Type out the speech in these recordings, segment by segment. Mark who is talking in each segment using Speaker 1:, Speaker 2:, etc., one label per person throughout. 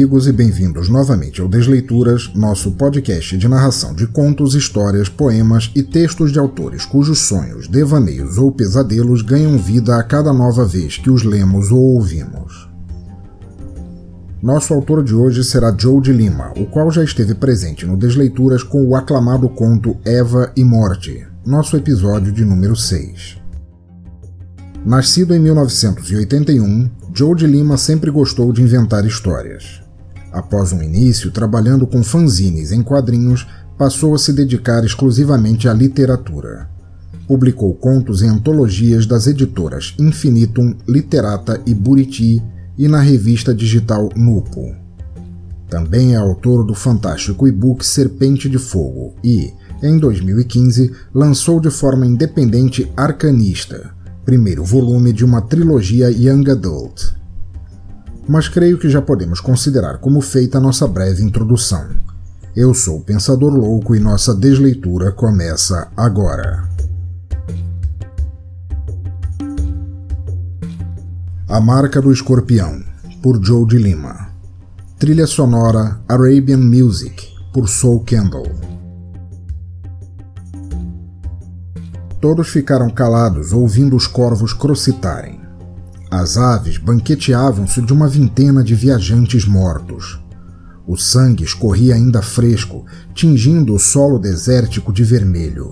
Speaker 1: Amigos, e bem-vindos novamente ao Desleituras, nosso podcast de narração de contos, histórias, poemas e textos de autores cujos sonhos, devaneios ou pesadelos ganham vida a cada nova vez que os lemos ou ouvimos. Nosso autor de hoje será Joe de Lima, o qual já esteve presente no Desleituras com o aclamado conto Eva e Morte, nosso episódio de número 6. Nascido em 1981, Joe de Lima sempre gostou de inventar histórias. Após um início trabalhando com fanzines em quadrinhos, passou a se dedicar exclusivamente à literatura. Publicou contos em antologias das editoras Infinitum, Literata e Buriti e na revista digital Nupo. Também é autor do fantástico e-book Serpente de Fogo e, em 2015, lançou de forma independente Arcanista, primeiro volume de uma trilogia Young Adult. Mas creio que já podemos considerar como feita a nossa breve introdução. Eu sou o Pensador Louco e nossa desleitura começa agora. A Marca do Escorpião, por Joe de Lima. Trilha sonora Arabian Music, por Soul Candle. Todos ficaram calados ouvindo os corvos crocitarem. As aves banqueteavam-se de uma vintena de viajantes mortos. O sangue escorria ainda fresco, tingindo o solo desértico de vermelho.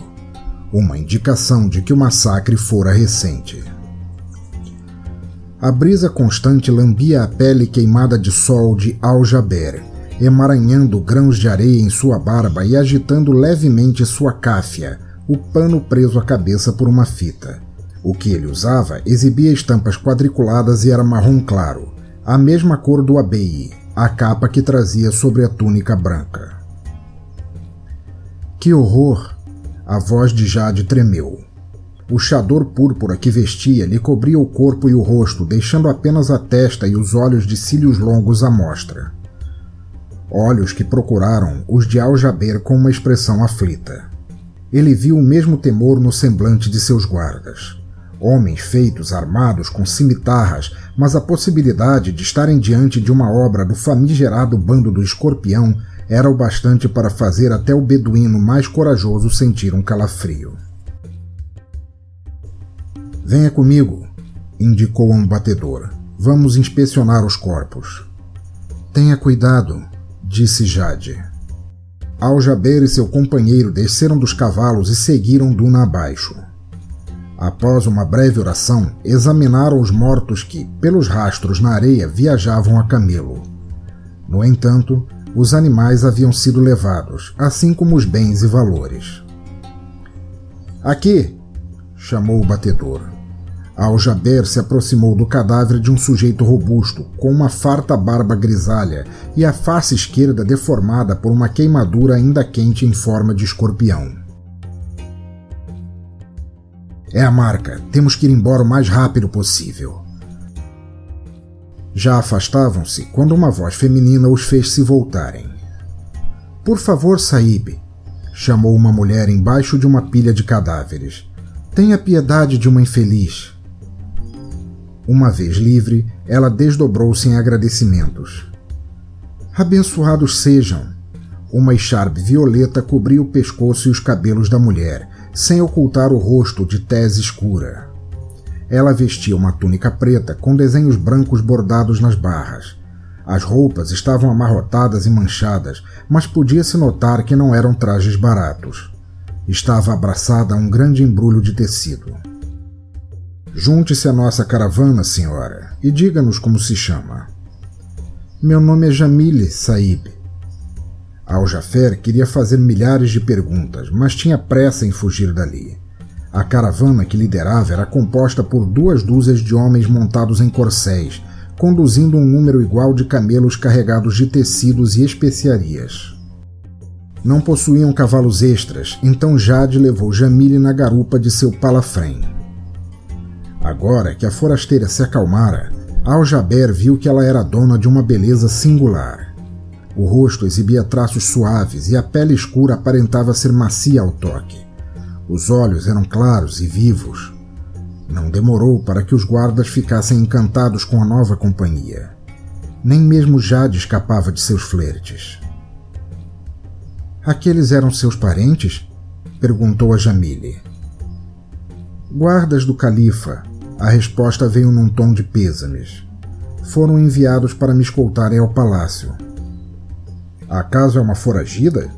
Speaker 1: Uma indicação de que o massacre fora recente. A brisa constante lambia a pele queimada de sol de Al-Jaber, emaranhando grãos de areia em sua barba e agitando levemente sua cáfia, o pano preso à cabeça por uma fita. O que ele usava exibia estampas quadriculadas e era marrom claro, a mesma cor do Abei, a capa que trazia sobre a túnica branca. Que horror! A voz de Jade tremeu. O chador púrpura que vestia lhe cobria o corpo e o rosto, deixando apenas a testa e os olhos de cílios longos à mostra. Olhos que procuraram os de Aljaber com uma expressão aflita ele viu o mesmo temor no semblante de seus guardas. Homens feitos armados com cimitarras, mas a possibilidade de estarem diante de uma obra do famigerado bando do escorpião era o bastante para fazer até o beduíno mais corajoso sentir um calafrio. Venha comigo, indicou um batedor. Vamos inspecionar os corpos. Tenha cuidado, disse Jade. Aljaber e seu companheiro desceram dos cavalos e seguiram duna abaixo. Após uma breve oração, examinaram os mortos que, pelos rastros na areia, viajavam a camelo. No entanto, os animais haviam sido levados, assim como os bens e valores. Aqui! chamou o batedor. Al-Jaber se aproximou do cadáver de um sujeito robusto, com uma farta barba grisalha e a face esquerda deformada por uma queimadura ainda quente em forma de escorpião. É a marca. Temos que ir embora o mais rápido possível. Já afastavam-se quando uma voz feminina os fez se voltarem. Por favor, Saib, chamou uma mulher embaixo de uma pilha de cadáveres. Tenha piedade de uma infeliz. Uma vez livre, ela desdobrou-se em agradecimentos. Abençoados sejam! Uma echarpe violeta cobria o pescoço e os cabelos da mulher, sem ocultar o rosto de tez escura. Ela vestia uma túnica preta com desenhos brancos bordados nas barras. As roupas estavam amarrotadas e manchadas, mas podia-se notar que não eram trajes baratos. Estava abraçada a um grande embrulho de tecido. Junte-se à nossa caravana, senhora, e diga-nos como se chama. Meu nome é Jamile, Saib. Al-Jafer queria fazer milhares de perguntas, mas tinha pressa em fugir dali. A caravana que liderava era composta por duas dúzias de homens montados em corcéis, conduzindo um número igual de camelos carregados de tecidos e especiarias. Não possuíam cavalos extras, então Jade levou Jamile na garupa de seu palafrém. Agora que a forasteira se acalmara, Al-Jaber viu que ela era dona de uma beleza singular. O rosto exibia traços suaves e a pele escura aparentava ser macia ao toque. Os olhos eram claros e vivos. Não demorou para que os guardas ficassem encantados com a nova companhia. Nem mesmo Jade escapava de seus flertes. Aqueles eram seus parentes? perguntou a Jamile. Guardas do califa, a resposta veio num tom de pêsames. Foram enviados para me escoltarem ao palácio. Acaso é uma foragida?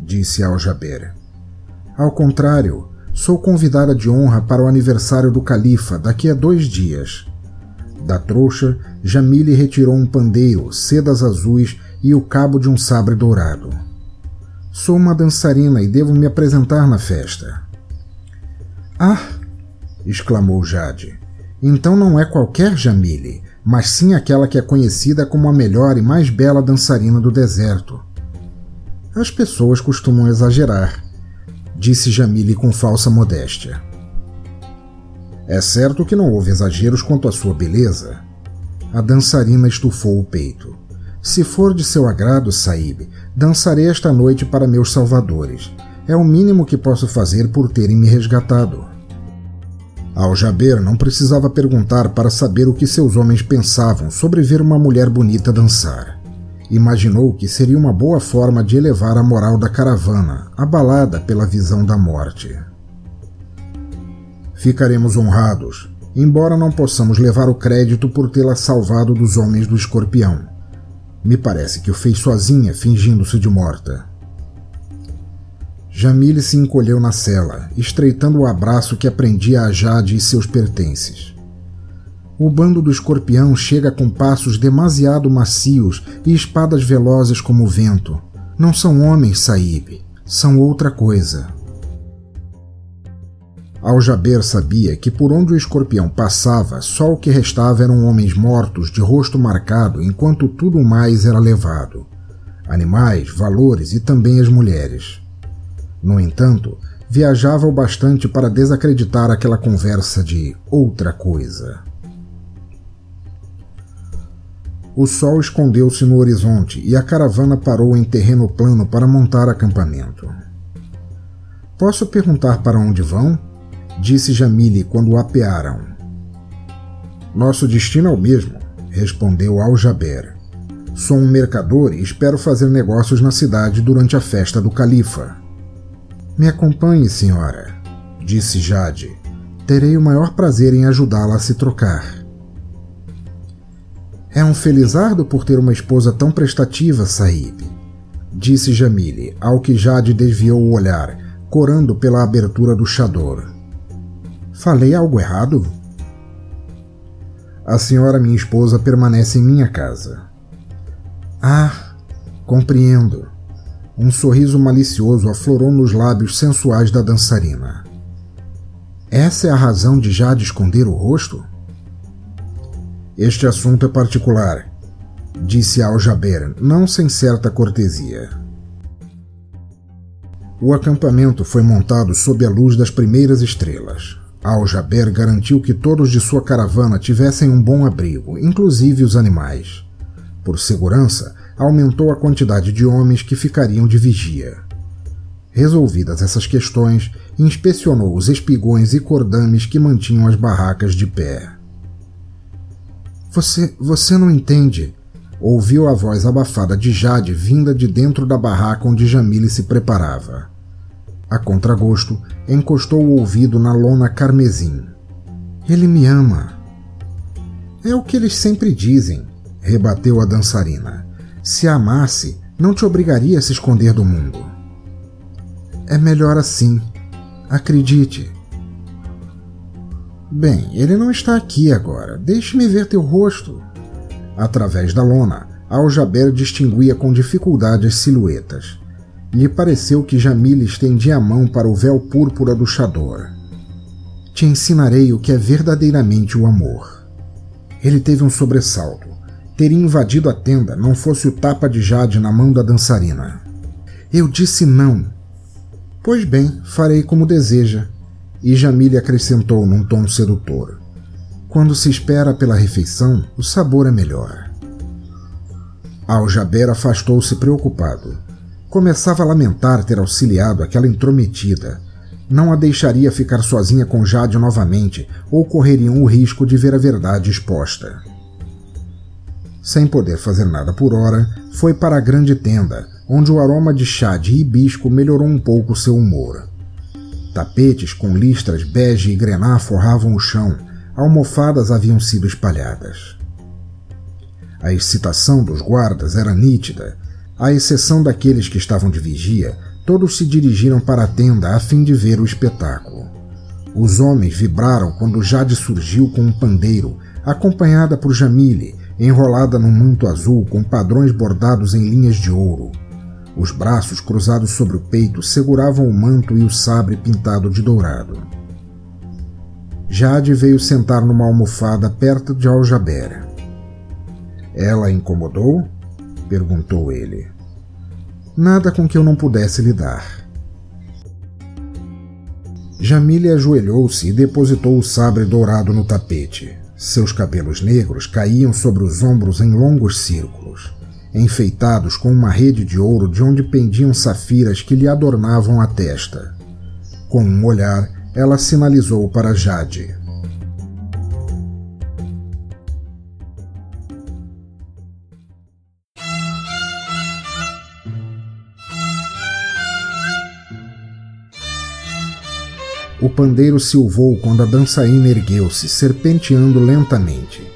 Speaker 1: disse Al-Jaber. Ao contrário, sou convidada de honra para o aniversário do califa daqui a dois dias. Da trouxa, Jamile retirou um pandeiro, sedas azuis e o cabo de um sabre dourado. Sou uma dançarina e devo me apresentar na festa. Ah! exclamou Jade. Então não é qualquer Jamile, mas sim aquela que é conhecida como a melhor e mais bela dançarina do deserto. As pessoas costumam exagerar, disse Jamile com falsa modéstia. É certo que não houve exageros quanto à sua beleza. A dançarina estufou o peito. Se for de seu agrado, Saib, dançarei esta noite para meus salvadores. É o mínimo que posso fazer por terem me resgatado. Al-Jaber não precisava perguntar para saber o que seus homens pensavam sobre ver uma mulher bonita dançar. Imaginou que seria uma boa forma de elevar a moral da caravana, abalada pela visão da morte. Ficaremos honrados, embora não possamos levar o crédito por tê-la salvado dos homens do escorpião. Me parece que o fez sozinha, fingindo-se de morta. Jamile se encolheu na cela, estreitando o abraço que aprendia a Jade e seus pertences. O bando do escorpião chega com passos demasiado macios e espadas velozes como o vento. Não são homens, Saib, são outra coisa. Al-Jaber sabia que por onde o escorpião passava, só o que restava eram homens mortos de rosto marcado, enquanto tudo mais era levado. Animais, valores e também as mulheres. No entanto, viajava o bastante para desacreditar aquela conversa de outra coisa. O sol escondeu-se no horizonte e a caravana parou em terreno plano para montar acampamento. Posso perguntar para onde vão? disse Jamile quando o apearam. Nosso destino é o mesmo, respondeu Al-Jaber. Sou um mercador e espero fazer negócios na cidade durante a festa do califa. Me acompanhe, senhora, disse Jade. Terei o maior prazer em ajudá-la a se trocar. É um felizardo por ter uma esposa tão prestativa, Sahib, disse Jamile, ao que Jade desviou o olhar, corando pela abertura do chador. Falei algo errado? A senhora, minha esposa, permanece em minha casa. Ah, compreendo. Um sorriso malicioso aflorou nos lábios sensuais da dançarina. Essa é a razão de Jade esconder o rosto? Este assunto é particular, disse Al-Jaber, não sem certa cortesia. O acampamento foi montado sob a luz das primeiras estrelas. Al-Jaber garantiu que todos de sua caravana tivessem um bom abrigo, inclusive os animais. Por segurança, aumentou a quantidade de homens que ficariam de vigia. Resolvidas essas questões, inspecionou os espigões e cordames que mantinham as barracas de pé. Você, você não entende, ouviu a voz abafada de Jade vinda de dentro da barraca onde Jamile se preparava. A contragosto, encostou o ouvido na lona carmesim. Ele me ama. É o que eles sempre dizem, rebateu a dançarina. Se a amasse, não te obrigaria a se esconder do mundo. É melhor assim. Acredite. Bem, ele não está aqui agora. Deixe-me ver teu rosto. Através da lona, Aljaber distinguia com dificuldade as silhuetas. Lhe pareceu que Jamila estendia a mão para o véu púrpura do chador. Te ensinarei o que é verdadeiramente o amor. Ele teve um sobressalto. Teria invadido a tenda, não fosse o tapa de Jade na mão da dançarina. Eu disse não. Pois bem, farei como deseja. E Jamile acrescentou num tom sedutor. Quando se espera pela refeição, o sabor é melhor. Al-Jaber afastou-se preocupado. Começava a lamentar ter auxiliado aquela intrometida. Não a deixaria ficar sozinha com Jade novamente, ou correriam o risco de ver a verdade exposta. Sem poder fazer nada por hora, foi para a grande tenda, onde o aroma de chá de hibisco melhorou um pouco seu humor. Tapetes com listras bege e grená forravam o chão, almofadas haviam sido espalhadas. A excitação dos guardas era nítida, à exceção daqueles que estavam de vigia, todos se dirigiram para a tenda a fim de ver o espetáculo. Os homens vibraram quando Jade surgiu com um pandeiro, acompanhada por Jamile, enrolada num manto azul com padrões bordados em linhas de ouro. Os braços cruzados sobre o peito seguravam o manto e o sabre pintado de dourado. Jade veio sentar numa almofada perto de Aljaber. Ela incomodou? perguntou ele. Nada com que eu não pudesse lidar. Jamile ajoelhou-se e depositou o sabre dourado no tapete. Seus cabelos negros caíam sobre os ombros em longos círculos, enfeitados com uma rede de ouro de onde pendiam safiras que lhe adornavam a testa. Com um olhar, ela sinalizou para Jade. O pandeiro silvou quando a dançarina ergueu-se, serpenteando lentamente.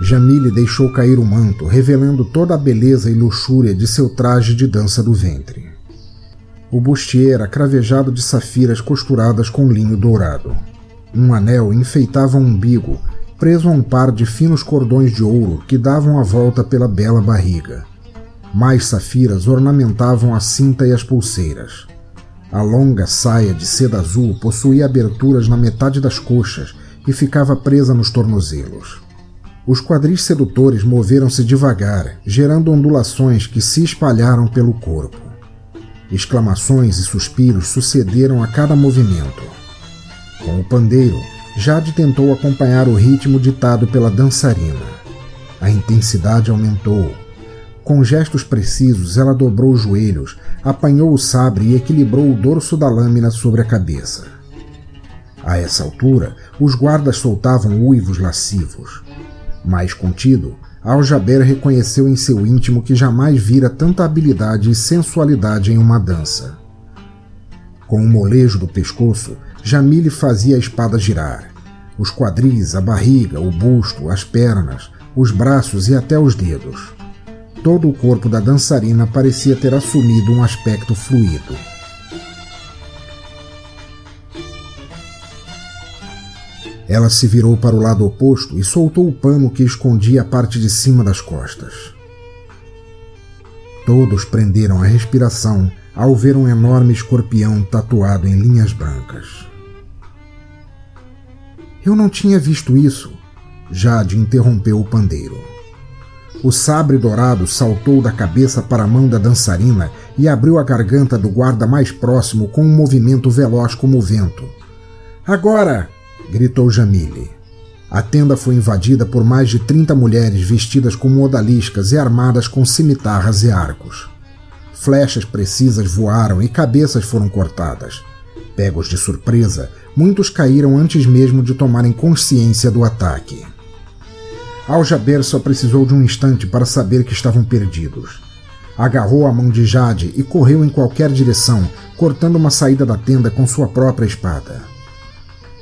Speaker 1: Jamile deixou cair o manto, revelando toda a beleza e luxúria de seu traje de dança do ventre. O bustier era cravejado de safiras costuradas com linho dourado. Um anel enfeitava o umbigo, preso a um par de finos cordões de ouro que davam a volta pela bela barriga. Mais safiras ornamentavam a cinta e as pulseiras. A longa saia de seda azul possuía aberturas na metade das coxas e ficava presa nos tornozelos. Os quadris sedutores moveram-se devagar, gerando ondulações que se espalharam pelo corpo. Exclamações e suspiros sucederam a cada movimento. Com o pandeiro, Jade tentou acompanhar o ritmo ditado pela dançarina. A intensidade aumentou. Com gestos precisos, ela dobrou os joelhos, apanhou o sabre e equilibrou o dorso da lâmina sobre a cabeça. A essa altura, os guardas soltavam uivos lascivos. Mais contido, Al-Jaber reconheceu em seu íntimo que jamais vira tanta habilidade e sensualidade em uma dança. Com o um molejo do pescoço, Jamile fazia a espada girar. Os quadris, a barriga, o busto, as pernas, os braços e até os dedos. Todo o corpo da dançarina parecia ter assumido um aspecto fluido. Ela se virou para o lado oposto e soltou o pano que escondia a parte de cima das costas. Todos prenderam a respiração ao ver um enorme escorpião tatuado em linhas brancas. Eu não tinha visto isso, Jade interrompeu o pandeiro. O sabre dourado saltou da cabeça para a mão da dançarina e abriu a garganta do guarda mais próximo com um movimento veloz como o vento. Agora! gritou Jamile. A tenda foi invadida por mais de 30 mulheres vestidas como odaliscas e armadas com cimitarras e arcos. Flechas precisas voaram e cabeças foram cortadas. Pegos de surpresa, muitos caíram antes mesmo de tomarem consciência do ataque. Al-Jaber só precisou de um instante para saber que estavam perdidos. Agarrou a mão de Jade e correu em qualquer direção, cortando uma saída da tenda com sua própria espada.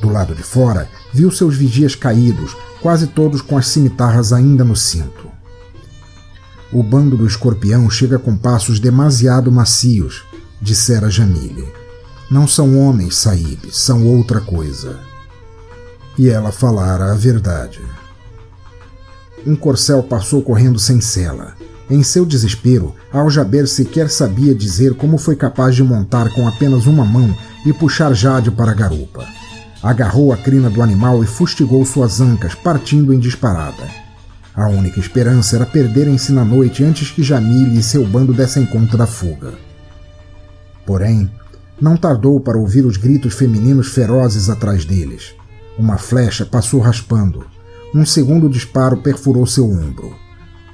Speaker 1: Do lado de fora, viu seus vigias caídos, quase todos com as cimitarras ainda no cinto. O bando do escorpião chega com passos demasiado macios, dissera Jamile. Não são homens, Saib, são outra coisa. E ela falara a verdade. Um corcel passou correndo sem sela. Em seu desespero, Aljaber sequer sabia dizer como foi capaz de montar com apenas uma mão e puxar Jade para a garupa. agarrou a crina do animal e fustigou suas ancas, partindo em disparada. A única esperança era perderem-se na noite antes que Jamile e seu bando dessem conta da fuga. Porém, não tardou para ouvir os gritos femininos ferozes atrás deles. Uma flecha passou raspando. Um segundo disparo perfurou seu ombro.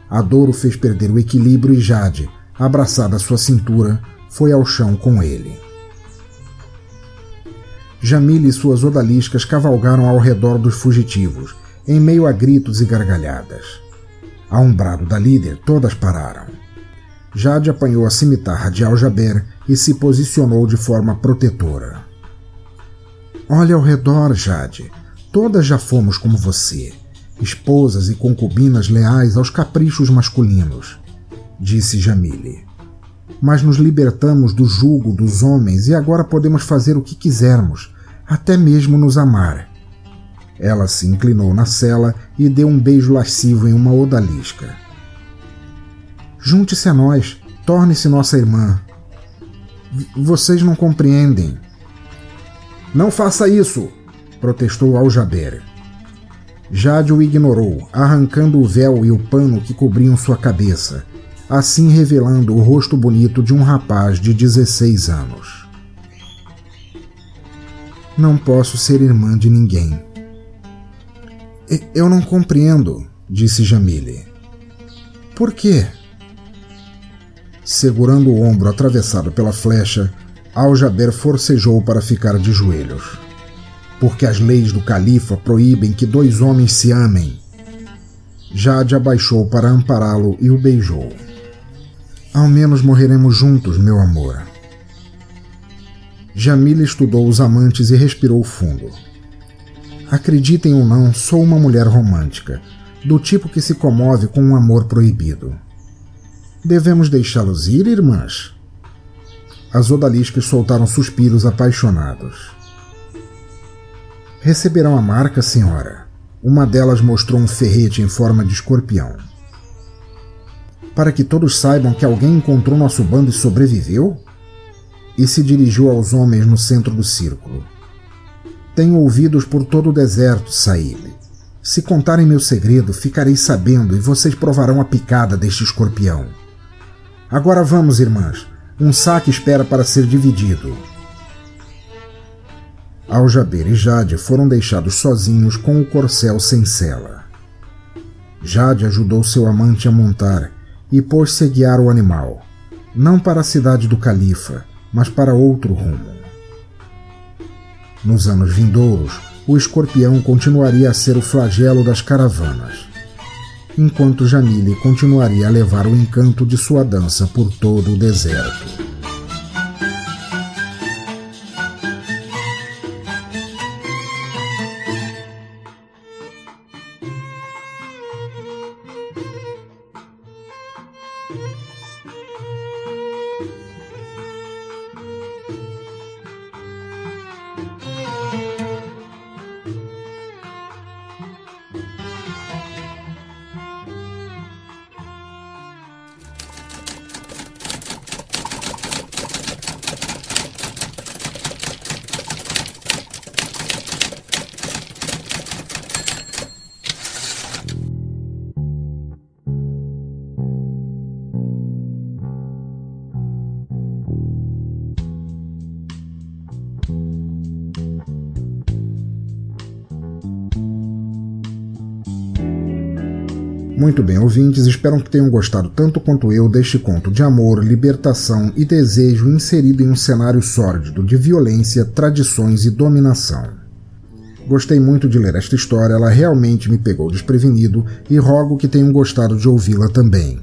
Speaker 1: A dor o fez perder o equilíbrio e Jade, abraçada à sua cintura, foi ao chão com ele. Jamile e suas odaliscas cavalgaram ao redor dos fugitivos, em meio a gritos e gargalhadas. A um brado da líder, todas pararam. Jade apanhou a cimitarra de Aljaber e se posicionou de forma protetora. Olhe ao redor, Jade. Todas já fomos como você, esposas e concubinas leais aos caprichos masculinos, disse Jamile. Mas nos libertamos do jugo dos homens e agora podemos fazer o que quisermos, até mesmo nos amar. Ela se inclinou na cela e deu um beijo lascivo em uma odalisca. Junte-se a nós, torne-se nossa irmã. V vocês não compreendem. Não faça isso! protestou Aljaber. Jade o ignorou, arrancando o véu e o pano que cobriam sua cabeça, assim revelando o rosto bonito de um rapaz de 16 anos. Não posso ser irmã de ninguém. Eu não compreendo, disse Jamile. Por quê? Segurando o ombro atravessado pela flecha, Al-Jaber forcejou para ficar de joelhos. Porque as leis do califa proíbem que dois homens se amem. Jade abaixou para ampará-lo e o beijou. Ao menos morreremos juntos, meu amor. Jamila estudou os amantes e respirou fundo. Acreditem ou não, sou uma mulher romântica, do tipo que se comove com um amor proibido. Devemos deixá-los ir, irmãs? As odaliscas soltaram suspiros apaixonados. Receberão a marca, senhora. Uma delas mostrou um ferrete em forma de escorpião. Para que todos saibam que alguém encontrou nosso bando e sobreviveu? e se dirigiu aos homens no centro do círculo. Tenho ouvidos por todo o deserto, Saíle. Se contarem meu segredo, ficarei sabendo e vocês provarão a picada deste escorpião. Agora vamos, irmãs. Um saque espera para ser dividido. Aljaber e Jade foram deixados sozinhos com o corcel sem sela. Jade ajudou seu amante a montar e pôs-se a guiar o animal, não para a cidade do califa, mas para outro rumo. Nos anos vindouros, o escorpião continuaria a ser o flagelo das caravanas, enquanto Jamile continuaria a levar o encanto de sua dança por todo o deserto. Muito bem, ouvintes, espero que tenham gostado tanto quanto eu deste conto de amor, libertação e desejo inserido em um cenário sórdido de violência, tradições e dominação. Gostei muito de ler esta história, ela realmente me pegou desprevenido e rogo que tenham gostado de ouvi-la também.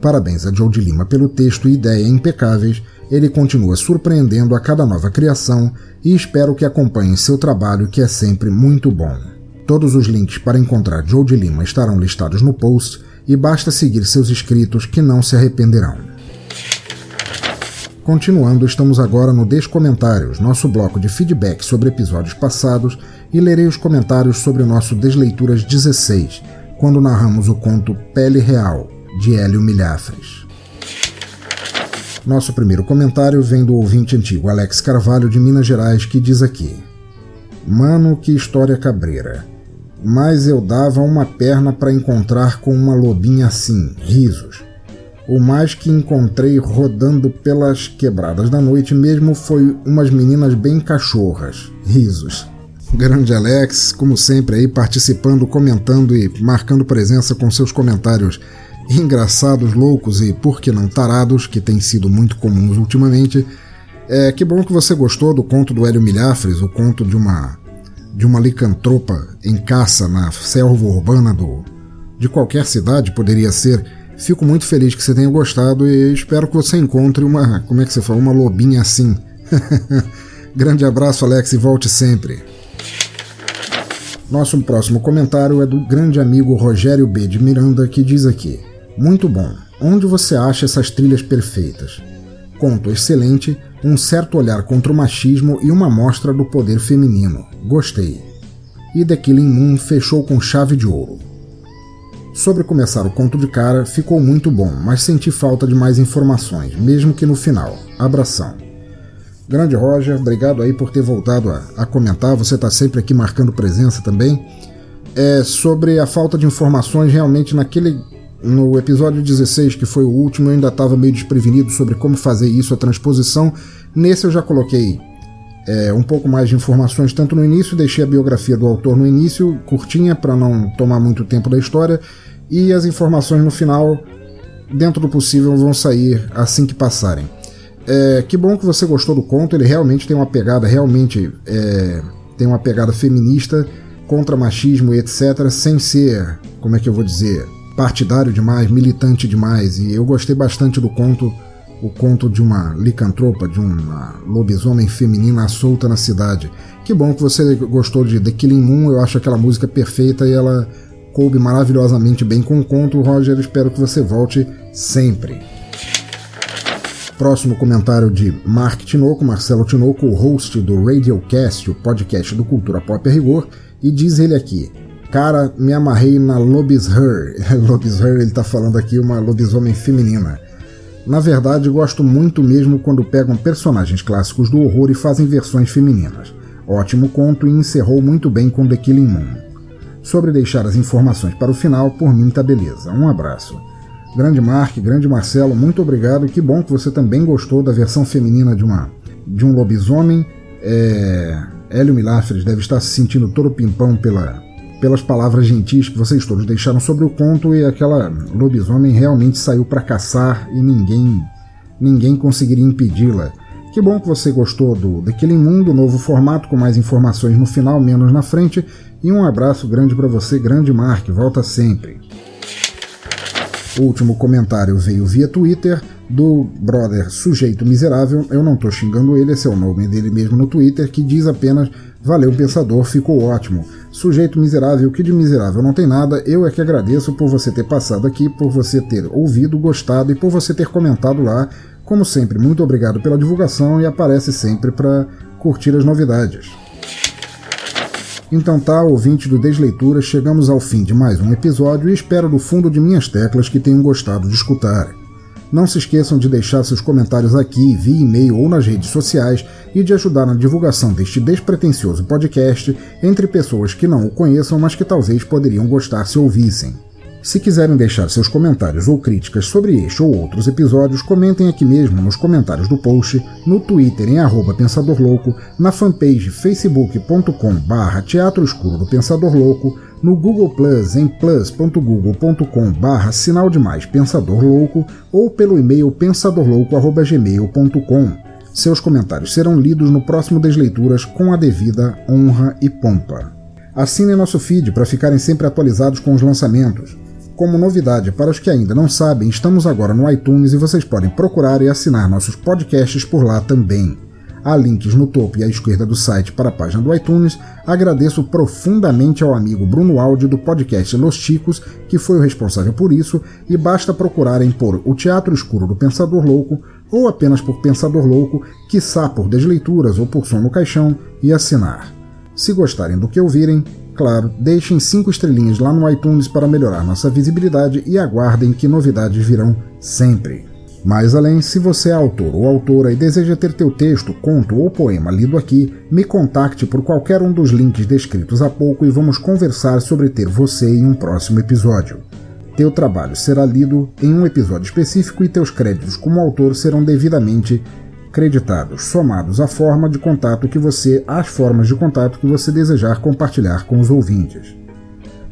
Speaker 1: Parabéns a Joe de Lima pelo texto e ideia impecáveis, ele continua surpreendendo a cada nova criação e espero que acompanhem seu trabalho que é sempre muito bom. Todos os links para encontrar Joe de Lima estarão listados no post e basta seguir seus inscritos que não se arrependerão. Continuando, estamos agora no Descomentários, nosso bloco de feedback sobre episódios passados, e lerei os comentários sobre o nosso Desleituras 16, quando narramos o conto Pele Real, de Hélio Milhafres. Nosso primeiro comentário vem do ouvinte antigo Alex Carvalho de Minas Gerais, que diz aqui: Mano, que história cabreira. Mas eu dava uma perna para encontrar com uma lobinha assim, risos. O mais que encontrei rodando pelas quebradas da noite mesmo foi umas meninas bem cachorras, risos. Grande Alex, como sempre aí participando, comentando e marcando presença com seus comentários engraçados, loucos e por que não tarados, que têm sido muito comuns ultimamente. É, que bom que você gostou do conto do Hélio Milhafres, o conto de uma de uma licantropa em caça na selva urbana do, de qualquer cidade, poderia ser. Fico muito feliz que você tenha gostado e espero que você encontre uma, como é que você fala, uma lobinha assim. Grande abraço, Alex, e volte sempre. Nosso próximo comentário é do grande amigo Rogério B. de Miranda, que diz aqui: Muito bom. Onde você acha essas trilhas perfeitas? Conto excelente, um certo olhar contra o machismo e uma mostra do poder feminino. Gostei. E The Killing Moon fechou com chave de ouro. Sobre começar o conto de cara, ficou muito bom, mas senti falta de mais informações, mesmo que no final. Abração. Grande Roger, obrigado aí por ter voltado a, a comentar. Você está sempre aqui marcando presença também. É, sobre a falta de informações, realmente naquele no episódio 16, que foi o último, eu ainda estava meio desprevenido sobre como fazer isso, a transposição. Nesse eu já coloquei é, um pouco mais de informações, tanto no início, deixei a biografia do autor no início, curtinha, para não tomar muito tempo da história, e as informações no final, dentro do possível, vão sair assim que passarem. É, que bom que você gostou do conto, ele realmente tem uma pegada, realmente é, tem uma pegada feminista, contra machismo e etc., sem ser, como é que eu vou dizer, partidário demais, militante demais, e eu gostei bastante do conto, o conto de uma licantropa, de uma lobisomem feminina solta na cidade. Que bom que você gostou de The Killing Moon, eu acho aquela música perfeita e ela coube maravilhosamente bem com o conto. Roger, espero que você volte sempre. Próximo comentário de Mark Tinoco, Marcelo Tinoco, host do Radiocast, o podcast do Cultura Pop a Rigor, e diz ele aqui: Cara, me amarrei na Lobisher. Lobisher, ele tá falando aqui uma lobisomem feminina. Na verdade, gosto muito mesmo quando pegam personagens clássicos do horror e fazem versões femininas. Ótimo conto e encerrou muito bem com The Killing Moon. Sobre deixar as informações para o final, por mim tá beleza. Um abraço. Grande Mark, grande Marcelo, muito obrigado. Que bom que você também gostou da versão feminina de uma de um lobisomem. É... Hélio Milafres deve estar se sentindo todo pimpão pela pelas palavras gentis que vocês todos deixaram sobre o conto e aquela lobisomem realmente saiu para caçar e ninguém ninguém conseguiria impedi-la. Que bom que você gostou do daquele mundo novo formato com mais informações no final, menos na frente. E um abraço grande para você, grande Mark, volta sempre. O último comentário veio via Twitter do brother Sujeito Miserável. Eu não estou xingando ele, esse é o nome dele mesmo no Twitter, que diz apenas Valeu, pensador, ficou ótimo. Sujeito miserável, que de miserável não tem nada, eu é que agradeço por você ter passado aqui, por você ter ouvido, gostado e por você ter comentado lá. Como sempre, muito obrigado pela divulgação e aparece sempre para curtir as novidades. Então tá, ouvinte do Desleitura, chegamos ao fim de mais um episódio e espero do fundo de minhas teclas que tenham gostado de escutar. Não se esqueçam de deixar seus comentários aqui, via e-mail ou nas redes sociais e de ajudar na divulgação deste despretensioso podcast entre pessoas que não o conheçam, mas que talvez poderiam gostar se ouvissem. Se quiserem deixar seus comentários ou críticas sobre este ou outros episódios, comentem aqui mesmo nos comentários do post, no Twitter em arroba Pensador Louco, na fanpage facebook.com barra Teatro Escuro do Pensador Louco, no Google Plus em plus.google.com barra Sinal Demais Pensador Louco ou pelo e-mail pensadorlouco.gmail.com. Seus comentários serão lidos no próximo Desleituras com a devida honra e pompa. Assinem nosso feed para ficarem sempre atualizados com os lançamentos. Como novidade para os que ainda não sabem, estamos agora no iTunes e vocês podem procurar e assinar nossos podcasts por lá também. Há links no topo e à esquerda do site para a página do iTunes. Agradeço profundamente ao amigo Bruno Aldi do podcast Los Chicos, que foi o responsável por isso, e basta procurarem por O Teatro Escuro do Pensador Louco, ou apenas por Pensador Louco, quiçá por Desleituras ou por Som no Caixão, e assinar. Se gostarem do que ouvirem, claro, deixem 5 estrelinhas lá no iTunes para melhorar nossa visibilidade e aguardem que novidades virão sempre. Mais além, se você é autor ou autora e deseja ter teu texto, conto ou poema lido aqui, me contacte por qualquer um dos links descritos há pouco e vamos conversar sobre ter você em um próximo episódio. Teu trabalho será lido em um episódio específico e teus créditos como autor serão devidamente creditados, somados à forma de contato que você, às formas de contato que você desejar compartilhar com os ouvintes.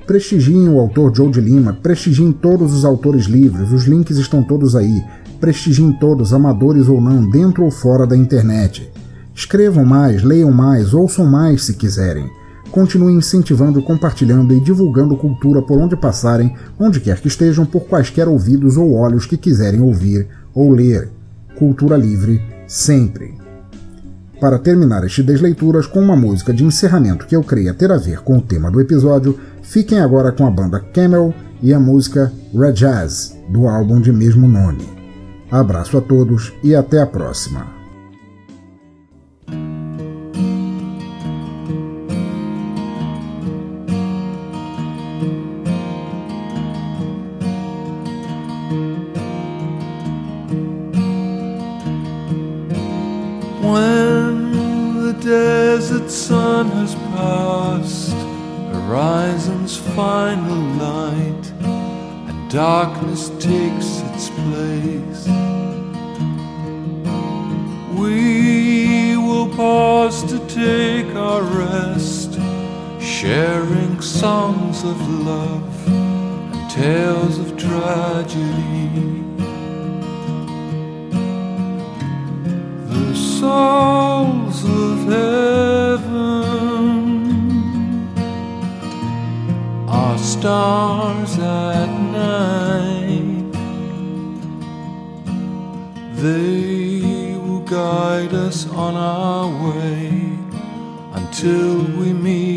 Speaker 1: Prestigiem o autor Joe de Lima, prestigiem todos os autores livres, os links estão todos aí prestigiem todos, amadores ou não, dentro ou fora da internet. Escrevam mais, leiam mais, ouçam mais se quiserem. Continuem incentivando, compartilhando e divulgando cultura por onde passarem, onde quer que estejam, por quaisquer ouvidos ou olhos que quiserem ouvir ou ler. Cultura livre, sempre. Para terminar este Desleituras com uma música de encerramento que eu creia ter a ver com o tema do episódio, fiquem agora com a banda Camel e a música Red Jazz, do álbum de mesmo nome. Abraço a todos e até a próxima.
Speaker 2: Desert sun has passed, horizon's final light, and darkness takes place. We will pause to take our rest, sharing songs of love and tales of tragedy. The souls of heaven are stars They will guide us on our way until we meet